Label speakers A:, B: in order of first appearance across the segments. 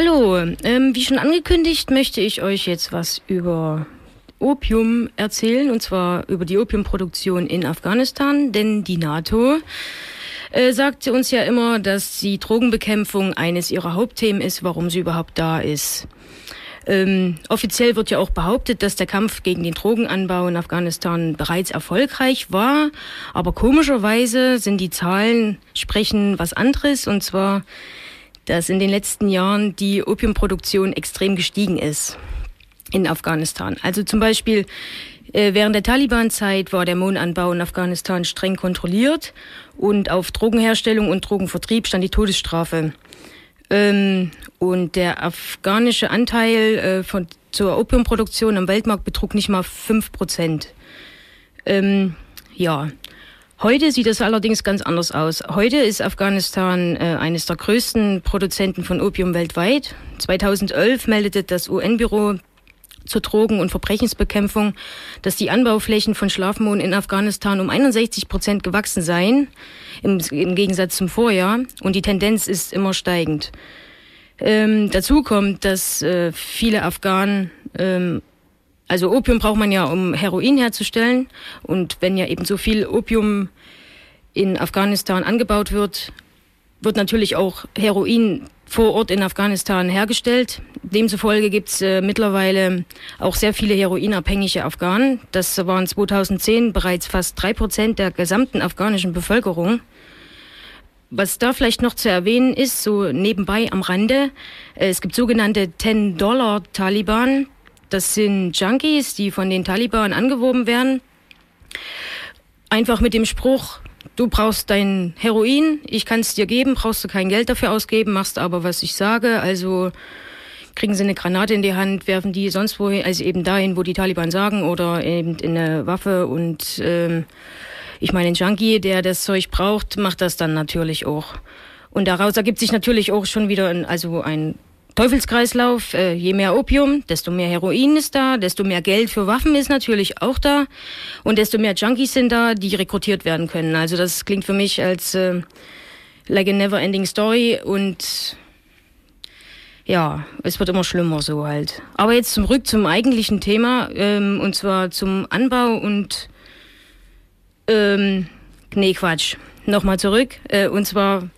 A: Hallo, ähm, wie schon angekündigt, möchte ich euch jetzt was über Opium erzählen, und zwar über die Opiumproduktion in Afghanistan, denn die NATO äh, sagte uns ja immer, dass die Drogenbekämpfung eines ihrer Hauptthemen ist, warum sie überhaupt da ist. Ähm, offiziell wird ja auch behauptet, dass der Kampf gegen den Drogenanbau in Afghanistan bereits erfolgreich war. Aber komischerweise sind die Zahlen sprechen was anderes. Und zwar, dass in den letzten Jahren die Opiumproduktion extrem gestiegen ist in Afghanistan. Also zum Beispiel äh, während der Taliban-Zeit war der Mohnanbau in Afghanistan streng kontrolliert und auf Drogenherstellung und Drogenvertrieb stand die Todesstrafe. Ähm, und der afghanische Anteil äh, von, zur Opiumproduktion am Weltmarkt betrug nicht mal fünf Prozent. Ähm, ja. Heute sieht es allerdings ganz anders aus. Heute ist Afghanistan äh, eines der größten Produzenten von Opium weltweit. 2011 meldete das UN-Büro zur Drogen- und Verbrechensbekämpfung, dass die Anbauflächen von Schlafmohn in Afghanistan um 61 Prozent gewachsen seien, im, im, Gegensatz zum Vorjahr. Und die Tendenz ist immer steigend. Ähm, dazu kommt, dass äh, viele Afghanen, ähm, also Opium braucht man ja, um Heroin herzustellen. Und wenn ja eben so viel Opium in Afghanistan angebaut wird, wird natürlich auch Heroin vor Ort in Afghanistan hergestellt. Demzufolge gibt es äh, mittlerweile auch sehr viele heroinabhängige Afghanen. Das waren 2010 bereits fast drei Prozent der gesamten afghanischen Bevölkerung. Was da vielleicht noch zu erwähnen ist, so nebenbei am Rande, äh, es gibt sogenannte 10-Dollar-Taliban. Das sind Junkies, die von den Taliban angeworben werden. Einfach mit dem Spruch, du brauchst dein Heroin, ich kann es dir geben, brauchst du kein Geld dafür ausgeben, machst aber, was ich sage. Also kriegen sie eine Granate in die Hand, werfen die sonst wohin, also eben dahin, wo die Taliban sagen, oder eben in eine Waffe. Und ähm, ich meine, ein Junkie, der das Zeug braucht, macht das dann natürlich auch. Und daraus ergibt sich natürlich auch schon wieder ein, also ein Teufelskreislauf, äh, je mehr Opium, desto mehr Heroin ist da, desto mehr Geld für Waffen ist natürlich auch da und desto mehr Junkies sind da, die rekrutiert werden können. Also das klingt für mich als äh, like a never ending story und ja, es wird immer schlimmer so halt. Aber jetzt zurück zum eigentlichen Thema ähm, und zwar zum Anbau und ähm, nee Quatsch, nochmal zurück äh, und zwar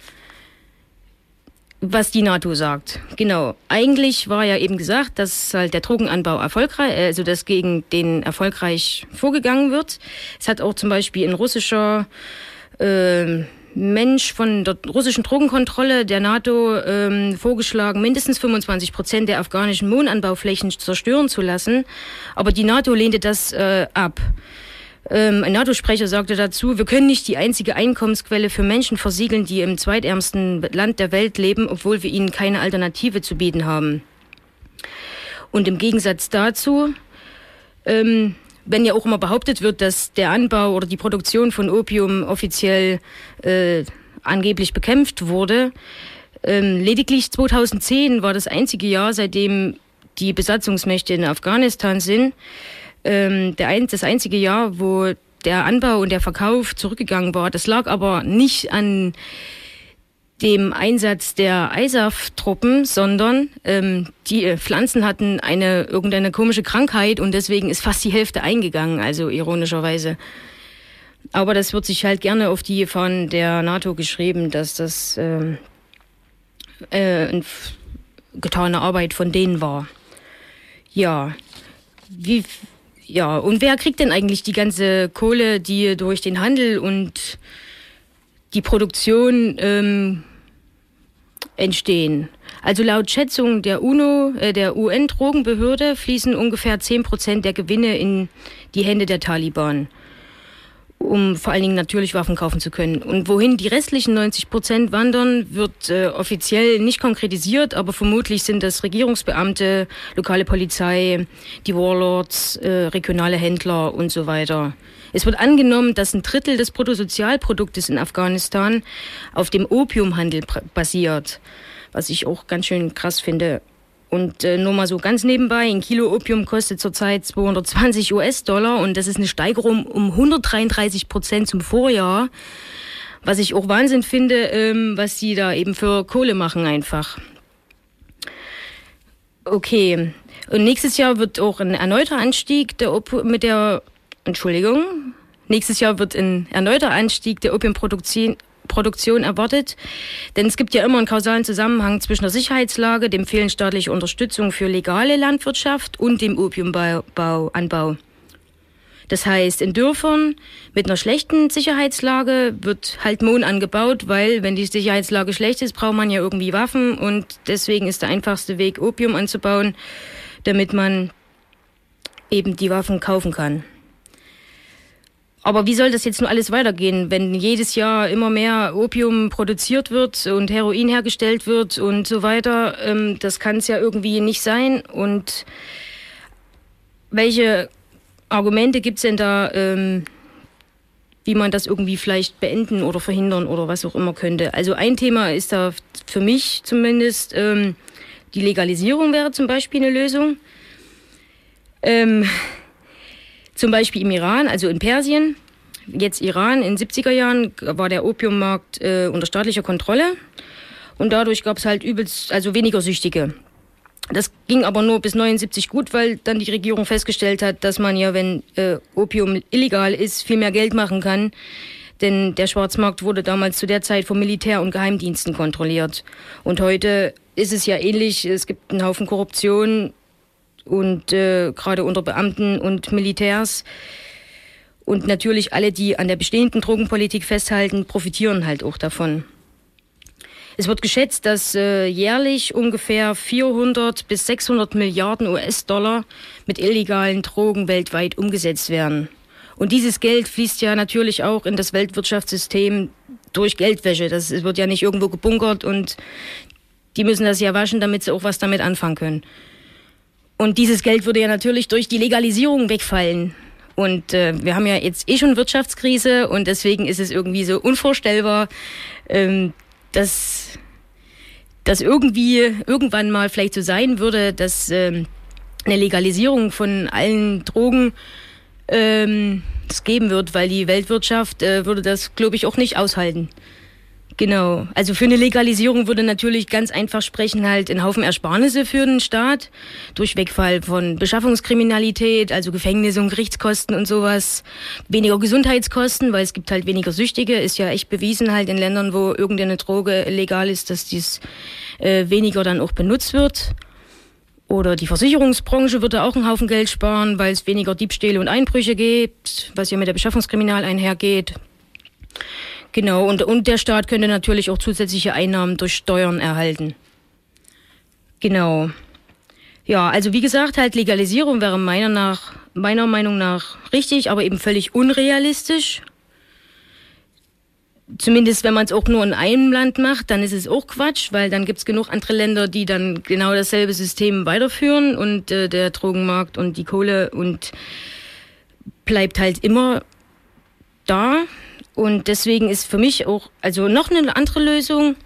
A: was die NATO sagt. Genau. Eigentlich war ja eben gesagt, dass halt der Drogenanbau erfolgreich, äh, also dass gegen den erfolgreich vorgegangen wird. Es hat auch zum Beispiel ein russischer äh, Mensch von der russischen Drogenkontrolle der NATO ähm, vorgeschlagen, mindestens 25 Prozent der afghanischen Mohnanbauflächen zerstören zu lassen. Aber die NATO lehnte das äh, ab. Ähm, ein NATO-Sprecher sagte dazu, wir können nicht die einzige Einkommensquelle für Menschen versiegeln, die im zweitärmsten Land der Welt leben, obwohl wir ihnen keine Alternative zu bieten haben. Und im Gegensatz dazu, ähm, wenn ja auch immer behauptet wird, dass der Anbau oder die Produktion von Opium offiziell äh, angeblich bekämpft wurde, ähm, lediglich 2010 war das einzige Jahr, seitdem die Besatzungsmächte in Afghanistan sind, ähm, der ein, das einzige Jahr, wo der Anbau und der Verkauf zurückgegangen war. Das lag aber nicht an dem Einsatz der ISAF-Truppen, sondern ähm, die Pflanzen hatten eine irgendeine komische Krankheit und deswegen ist fast die Hälfte eingegangen, also ironischerweise. Aber das wird sich halt gerne auf die von der NATO geschrieben, dass das ähm, äh, getane Arbeit von denen war. Ja, wie ja, und wer kriegt denn eigentlich die ganze Kohle, die durch den Handel und die Produktion ähm, entstehen? Also laut Schätzung der UNO, äh, der UN-Drogenbehörde, fließen ungefähr 10 Prozent der Gewinne in die Hände der Taliban um vor allen Dingen natürlich Waffen kaufen zu können. Und wohin die restlichen 90 Prozent wandern, wird äh, offiziell nicht konkretisiert, aber vermutlich sind das Regierungsbeamte, lokale Polizei, die Warlords, äh, regionale Händler und so weiter. Es wird angenommen, dass ein Drittel des Bruttosozialproduktes in Afghanistan auf dem Opiumhandel basiert, was ich auch ganz schön krass finde. Und äh, nur mal so ganz nebenbei, ein Kilo Opium kostet zurzeit 220 US-Dollar und das ist eine Steigerung um 133 Prozent zum Vorjahr. Was ich auch Wahnsinn finde, ähm, was sie da eben für Kohle machen einfach. Okay. Und nächstes Jahr wird auch ein erneuter Anstieg der Op mit der Entschuldigung. Nächstes Jahr wird ein erneuter Anstieg der Opiumproduktion Produktion erwartet. Denn es gibt ja immer einen kausalen Zusammenhang zwischen der Sicherheitslage, dem Fehlen staatlicher Unterstützung für legale Landwirtschaft und dem Opiumanbau. Das heißt, in Dörfern mit einer schlechten Sicherheitslage wird halt Mohn angebaut, weil wenn die Sicherheitslage schlecht ist, braucht man ja irgendwie Waffen und deswegen ist der einfachste Weg, Opium anzubauen, damit man eben die Waffen kaufen kann. Aber wie soll das jetzt nur alles weitergehen, wenn jedes Jahr immer mehr Opium produziert wird und Heroin hergestellt wird und so weiter? Ähm, das kann es ja irgendwie nicht sein. Und welche Argumente gibt es denn da, ähm, wie man das irgendwie vielleicht beenden oder verhindern oder was auch immer könnte. Also ein Thema ist da für mich zumindest, ähm, die Legalisierung wäre zum Beispiel eine Lösung. Ähm, zum Beispiel im Iran, also in Persien, jetzt Iran, in den 70er Jahren war der Opiummarkt äh, unter staatlicher Kontrolle und dadurch gab es halt übelst, also weniger Süchtige. Das ging aber nur bis 79 gut, weil dann die Regierung festgestellt hat, dass man ja, wenn äh, Opium illegal ist, viel mehr Geld machen kann. Denn der Schwarzmarkt wurde damals zu der Zeit vom Militär und Geheimdiensten kontrolliert. Und heute ist es ja ähnlich. Es gibt einen Haufen Korruption und äh, gerade unter Beamten und Militärs. Und natürlich alle, die an der bestehenden Drogenpolitik festhalten, profitieren halt auch davon. Es wird geschätzt, dass äh, jährlich ungefähr 400 bis 600 Milliarden US-Dollar mit illegalen Drogen weltweit umgesetzt werden. Und dieses Geld fließt ja natürlich auch in das Weltwirtschaftssystem durch Geldwäsche. Das wird ja nicht irgendwo gebunkert und die müssen das ja waschen, damit sie auch was damit anfangen können. Und dieses Geld würde ja natürlich durch die Legalisierung wegfallen. Und äh, wir haben ja jetzt eh schon Wirtschaftskrise und deswegen ist es irgendwie so unvorstellbar, ähm, dass das irgendwie irgendwann mal vielleicht so sein würde, dass ähm, eine Legalisierung von allen Drogen ähm, es geben wird, weil die Weltwirtschaft äh, würde das, glaube ich, auch nicht aushalten. Genau. Also für eine Legalisierung würde natürlich ganz einfach sprechen halt ein Haufen Ersparnisse für den Staat durch Wegfall von Beschaffungskriminalität, also Gefängnisse und Gerichtskosten und sowas, weniger Gesundheitskosten, weil es gibt halt weniger Süchtige, ist ja echt bewiesen halt in Ländern, wo irgendeine Droge legal ist, dass dies äh, weniger dann auch benutzt wird. Oder die Versicherungsbranche würde auch einen Haufen Geld sparen, weil es weniger Diebstähle und Einbrüche gibt, was ja mit der Beschaffungskriminal einhergeht. Genau, und, und der Staat könnte natürlich auch zusätzliche Einnahmen durch Steuern erhalten. Genau. Ja, also wie gesagt, halt Legalisierung wäre meiner nach, meiner Meinung nach richtig, aber eben völlig unrealistisch. Zumindest wenn man es auch nur in einem Land macht, dann ist es auch Quatsch, weil dann gibt es genug andere Länder, die dann genau dasselbe System weiterführen und äh, der Drogenmarkt und die Kohle und bleibt halt immer da. Und deswegen ist für mich auch, also noch eine andere Lösung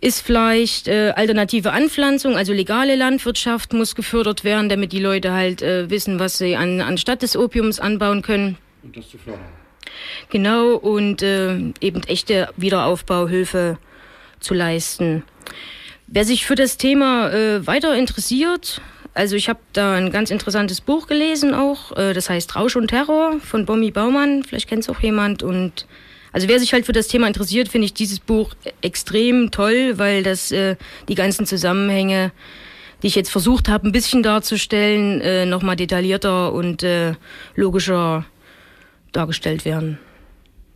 A: ist vielleicht äh, alternative Anpflanzung, also legale Landwirtschaft muss gefördert werden, damit die Leute halt äh, wissen, was sie an, anstatt des Opiums anbauen können. Und das zu fördern. Genau, und äh, eben echte Wiederaufbauhilfe zu leisten. Wer sich für das Thema äh, weiter interessiert, also ich habe da ein ganz interessantes Buch gelesen auch, äh, das heißt Rausch und Terror von Bommi Baumann, vielleicht kennt es auch jemand. Und also wer sich halt für das Thema interessiert, finde ich dieses Buch extrem toll, weil das äh, die ganzen Zusammenhänge, die ich jetzt versucht habe, ein bisschen darzustellen, äh, nochmal detaillierter und äh, logischer dargestellt werden.